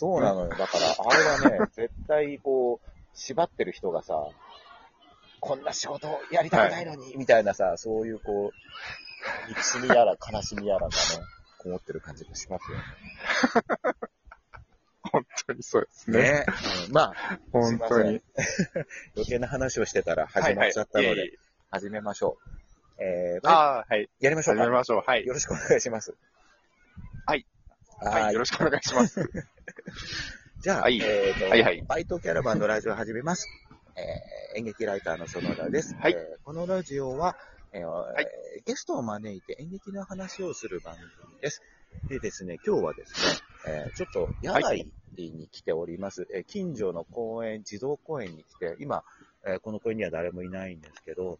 そうなのよ。だから、あれはね、絶対こう、縛ってる人がさ、こんな仕事やりたくないのに、みたいなさ、そういうこう、憎しみやら悲しみやらがね、こもってる感じがしますよね。本当にそうですね。ね。うんまあ、本当に。余計な話をしてたら始まっちゃったので、はいはい始めましょう。えー、ああ、はい。やりましょうか。始めましょう。はいよ。ろしくお願いします。はい。ははい。よろしくお願いします。じゃあ、はいえーとはいはいバイトキャラバンのラジオを始めます。えー演劇ライターの園田です。はいえーこのラジオは、えーいゲストを招いて演劇の話をする番組です。でですね、今日はですね、えーちょっと野外に来ております。えー近所の公園、児童公園に来て、今、えーこの公園には誰もいないんですけど、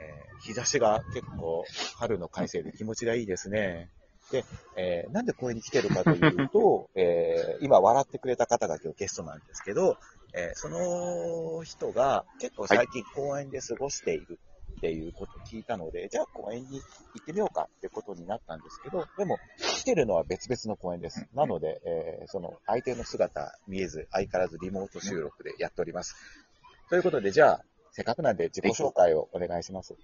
えー日差しが結構春の快晴で気持ちがいいですね。で、えーなんで公園に来てるかというと、えー今笑ってくれた方が今日ゲストなんですけど、えーその人が結構最近公園で過ごしているっていうことを聞いたので、じゃあ公園に行ってみようかってことになったんですけど、でも来てるのは別々の公園です。なので、えーその相手の姿見えず、相変わらずリモート収録でやっております。ということで、じゃあ、せっかくなんで自己紹介をお願いします。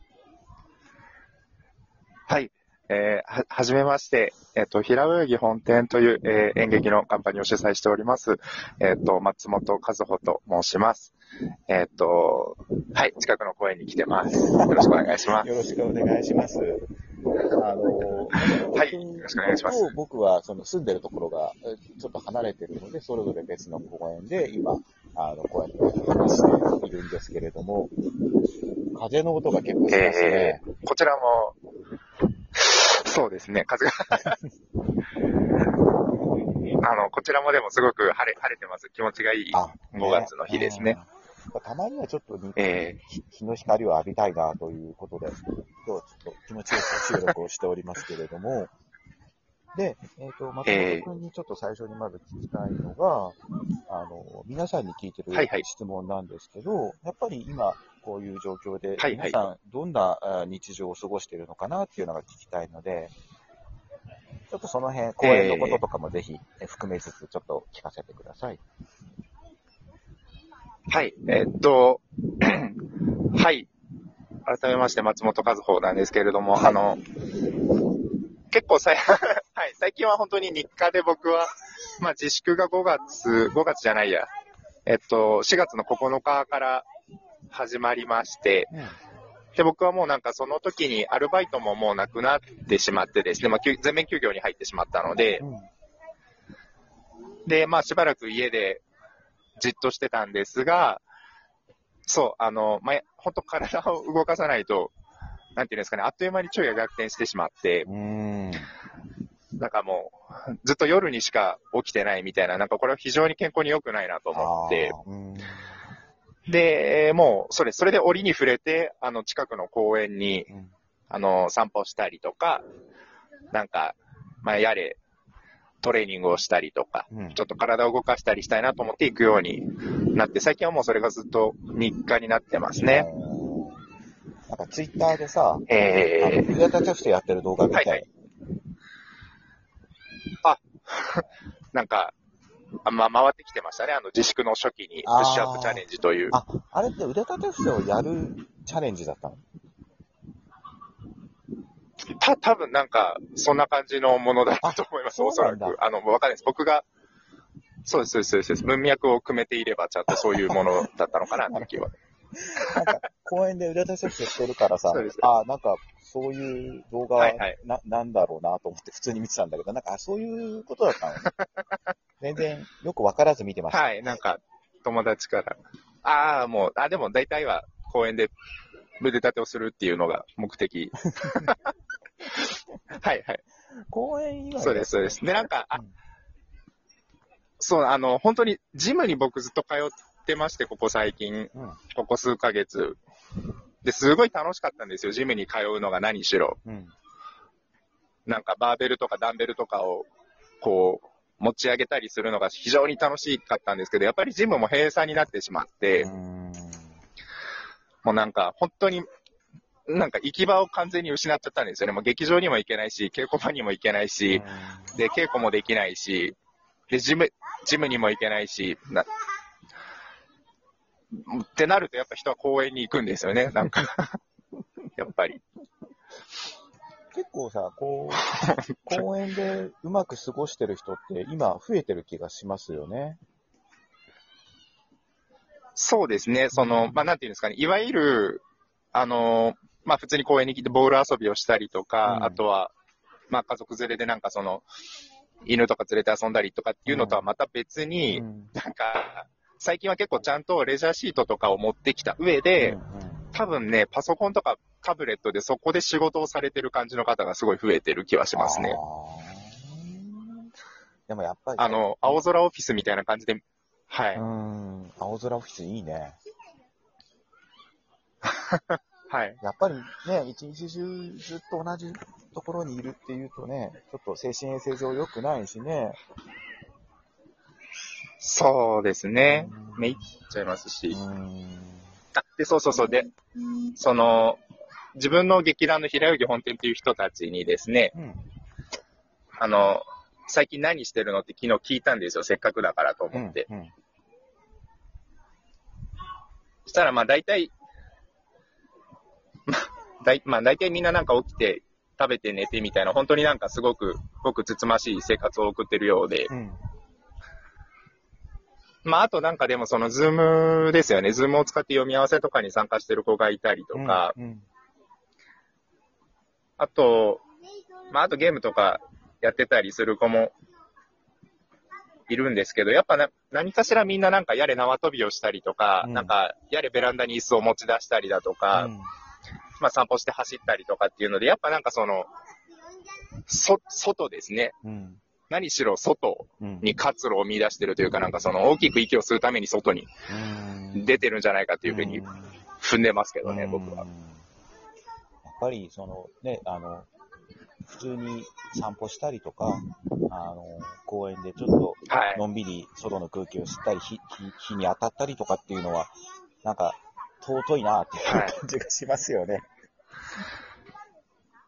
はい。えーは、はじめまして。えっ、と、平泳ぎ本店という、えー演劇のカンパニーを主催しております。えっ、と、松本和穂と申します。えっ、と、はい、近くの公園に来てます。よろしくお願いします。よろしくお願いします。あの、はいよろしくお願いします僕はその住んでるところがえちょっと離れてるので、それぞれ別の公園で今、あの、こうやって話しているんですけれども、風の音が結構しますね。えー、こちらも、そうですね、風が。あの、こちらもでもすごく晴れ、晴れてます。気持ちがいいあ、5月の日ですね。うん。たまにはちょっと日え日日の光を浴びたいなということで、今日はちょっと気持ちよく収録をしておりますけれども、で、えっ、と、松本君にちょっと最初にまず聞きたいのが、あの、皆さんに聞いてるはいはい質問なんですけど、やっぱり今、こういう状況で、はいはい。皆さんどんなあ日常を過ごしているのかなっていうのが聞きたいので、ちょっとその辺、公演のこととかもぜひえ含めつつ、ちょっと聞かせてください。ーはい、えーっと、はい。改めまして、松本和穂なんですけれども、はい。あの、結構さい、はい、最近は本当に日課で僕は、まあ自粛が5月、5月じゃないや、えっと、4月の9日から始まりまして、で、僕はもうなんかその時にアルバイトももうなくなってしまってですね、まあ、休全面休業に入ってしまったので。う、ん。で、まあしばらく家でじっとしてたんですが、そう、あの、まあ、本当体を動かさないと、なんていうんですかね、あっという間に昼夜逆転してしまって、うん。なんかもう、ずっと夜にしか起きてないみたいな、なんかこれは非常に健康に良くないなと思って、で、もう、それ、それで折に触れて、あの、近くの公園に、うん。あの、散歩したりとか、なんか、まあ、やれ、トレーニングをしたりとか、うん。ちょっと体を動かしたりしたいなと思って行くようになって、最近はもうそれがずっと日課になってますね。なんかツイッターでさ、えあの、ビガタテストやってる動画見たい。はいはい。なんか、あまあ、回ってきてましたね。あの、自粛の初期に、プッシュアップチャレンジという。あ、あれって腕立て伏せをやるチャレンジだったの？た、多分なんか、そんな感じのものだったと思います、あおそらく。あの、わかんないです。僕が、そうです、そうです、そうです。文脈を組めていれば、ちゃんとそういうものだったのかな、って気は。公園で腕立て伏せしてるからさあ、なんか、そういう動画ははいはいな、なんだろうなと思って普通に見てたんだけど、なんか、あそういうことだったのね。全然よくわからず見てました。はい、なんか、友達から。ああ、もう、あ、でも大体は公園で腕立てをするっていうのが目的。はい、はい。公園以外そうです、そうです。で、なんか、あうんそう、あの、本当に、ジムに僕ずっと通ってまして、ここ最近、うん。ここ数ヶ月。で、すごい楽しかったんですよ、ジムに通うのが何しろ。うん。なんかバーベルとかダンベルとかを、こう、持ち上げたりするのが非常に楽しかったんですけど、やっぱりジムも閉鎖になってしまって、うんもうなんか、本当に、なんか行き場を完全に失っちゃったんですよね。もう劇場にも行けないし、稽古場にも行けないし、で、稽古もできないし、で、ジム、ジムにも行けないし、な、ってなるとやっぱ人は公園に行くんですよね、なんか。やっぱり。結構さ、こう、公園でうまく過ごしてる人って今増えてる気がしますよね。そうですね、その、まあ、なんていうんですかね、いわゆる、あの、まあ、普通に公園に来てボール遊びをしたりとか、うんあとは、まあ、家族連れでなんかその、犬とか連れて遊んだりとかっていうのとはまた別に、うんなんか、最近は結構ちゃんとレジャーシートとかを持ってきた上で、多分ね、パソコンとかタブレットでそこで仕事をされてる感じの方がすごい増えてる気はしますね。でもやっぱり、あの、青空オフィスみたいな感じで、はい。うん、青空オフィスいいね。はい。やっぱりね、一日中ずっと同じところにいるっていうとね、ちょっと精神衛生上良くないしね。そうですね。うんめいっちゃいますし。うん。あで、そうそうそう。で、その、自分の劇団の平泳ぎ本店っていう人たちにですね、うん。あの、最近何してるのって昨日聞いたんですよ。せっかくだからと思って。うん。そしたら、まあ大体、まあ、大まあ大体みんななんか起きて、食べて寝てみたいな、本当になんかすごく、ごくつつましい生活を送ってるようで、うん。まああとなんかでもそのズームですよね。ズームを使って読み合わせとかに参加してる子がいたりとか、うん。あと、まああとゲームとかやってたりする子もいるんですけど、やっぱな何かしらみんななんかやれ縄跳びをしたりとか、うんなんかやれベランダに椅子を持ち出したりだとか、うんまあ散歩して走ったりとかっていうので、やっぱなんかその、そ、外ですね。うん。何しろ外うん。に活路を見出してるというか、なんかその大きく息を吸うために外にうん出てるんじゃないかっていうふうに踏んでますけどね、僕はうん。やっぱり、そのね、あの、普通に散歩したりとか、あの、公園でちょっとはい。のんびり外の空気を吸ったり、日日日に当たったりとかっていうのは、なんか、尊いなっていうはい感じがしますよね。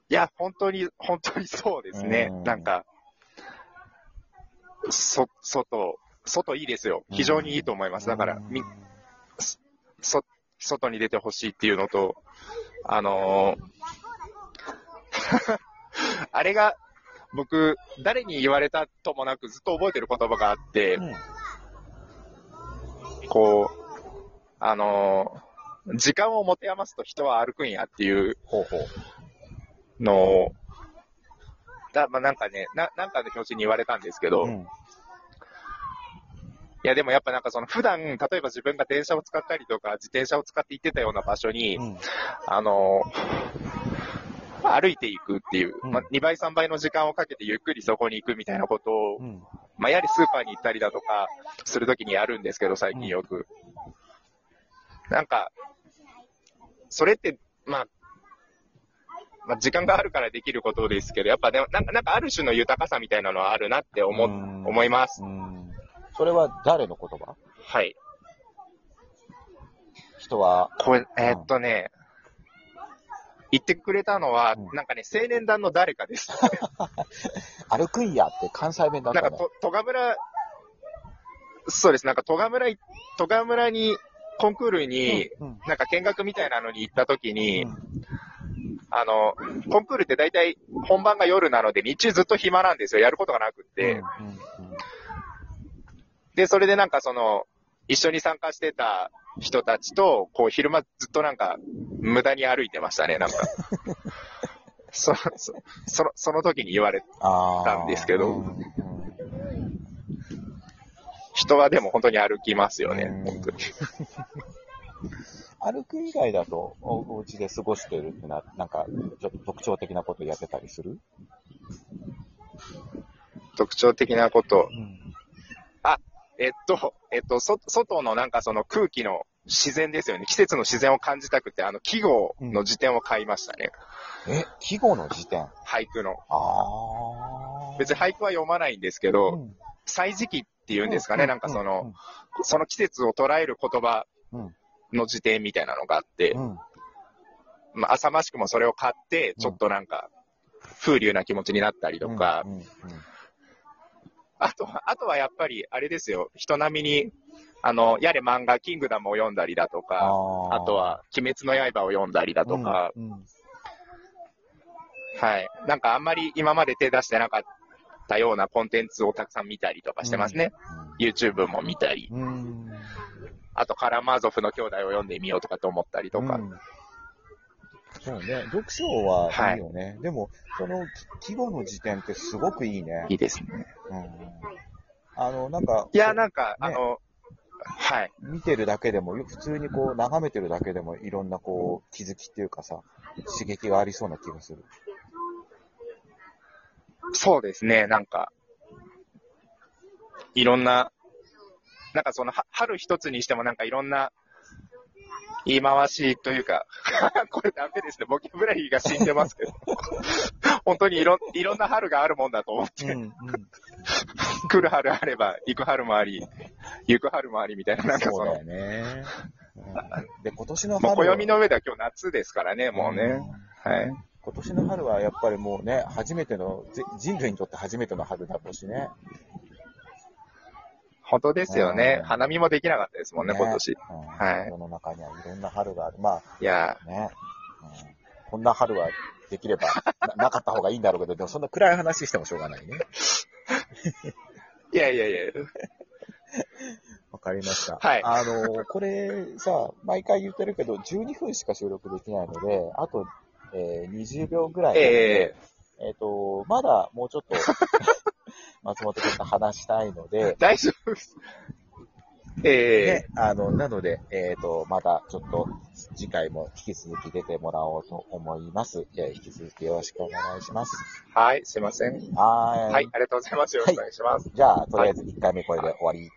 いや、本当に、本当にそうですねうん。なんか、そ、外、外いいですよ。非常にいいと思います。だから、み、そ、外に出てほしいっていうのと、あのー あれが、僕、誰に言われたともなくずっと覚えてる言葉があって、うんこう、あのー時間を持て余すと人は歩くんやっていうほうほう。のを、だまあ、なんかねな、なんかの表紙に言われたんですけど、いうん。やでもやっぱなんかその普段、例えば自分が電車を使ったりとか、自転車を使って行ってたような場所に、うん。あのー歩いていくっていう、うんまあ、2倍3倍の時間をかけてゆっくりそこに行くみたいなことを、うん。まあ、やはりスーパーに行ったりだとか、するときにやるんですけど、最近よく。なんか、それって、まあ、まあ、時間があるからできることですけど、やっぱでも、なんか、なんかある種の豊かさみたいなのはあるなって思、うん思います。うん。それは誰の言葉？はい。人は、これ、えーっとね、言ってくれたのは、うんなんかね、青年団の誰かです。歩くんやって関西弁だったね。なんかと、戸賀村、そうです、なんか戸賀村い、戸賀村に、コンクールに、うん、なんか見学みたいなのに行った時に、うんあの、コンクールって大体本番が夜なので、日中ずっと暇なんですよ。やることがなくって。で、それでなんかその、一緒に参加してた人たちと、こう昼間ずっとなんか、無駄に歩いてましたね、なんか。そ、そ、その、その時に言われ、たんですけど人はでも本当に歩きますよねうん、本当に。歩く以外だと、おお家で過ごしてるってな、なんか、ちょっと特徴的なことやってたりする？特徴的なこと？うん。えっと、えっと、そ、外のなんかその空気の自然ですよね。季節の自然を感じたくて、あの、季語の辞典を買いましたね。え、季語の辞典？俳句の。ああ。別に俳句は読まないんですけうど、ん、歳時期っていうんですかね、なんかその、、その季節を捉える言葉うんの辞典みたいなのがあってう、ん。まあ、浅ましくもそれを買って、ちょっとなんか、風流な気持ちになったりとか。うん、うんうん。あとは、あとはやっぱり、あれですよ、人並みに、あの、やれ漫画、キングダムを読んだりだとか、ああと、は、鬼滅の刃を読んだりだとか、うんうん。はい。なんかあんまり今まで手出してなかったようなコンテンツをたくさん見たりとかしてますね。YouTube も見たり、うん。うんあとカラマーゾフの兄弟を読んでみようとかと思ったりとか。うんそうね、読書はいいよね。でも、そのき季語の時点ってすごくいいね。いいですね。うん、あの、なんか、いや、なんか、あねの、はい。見てるだけでも、普通にこう、眺めてるだけでも、いろんなこう、気づきっていうかさ、刺激がありそうな気がする。そうですね、なんか、いろんな、なんかその、は春一つにしてもなんかいろんな言い回しというか、これダメですね、ボキャブラリーが死んでますけど、本当にいろいろんな春があるもんだと思って、うん、来る春あれば、行く春もあり、行く春もありみたいな、なんかそのそうだよ、ね。うんで、今年のもう春は。暦の上では今日夏ですからね、もうね。はい。うん今年の春はやっぱりもうね、初めての、じ人類にとって初めての春だったしね。本当ですよねうん。花見もできなかったですもんね、今年。うんはい世の中にはいろんな春がある。まいやあね、うんこんな春はできればな なかった方がいいんだろうけど、でもそんな暗い話してもしょうがないね。いやいやいや、わかりました。はいあの、これさ、毎回言ってるけど、12分しか収録できないので、あと、えー20秒ぐらいなので、ええっ、と、まだもうちょっと、松本君と話したいので、大丈夫です。ええね、あの、なので、えっ、と、またちょっと次回も引き続き出てもらおうと思います。えー引き続きよろしくお願いします。はい、すいません。はーい。はい、ありがとうございます。よろしくお願いします。じゃあ、とりあえず1回目これで終わり。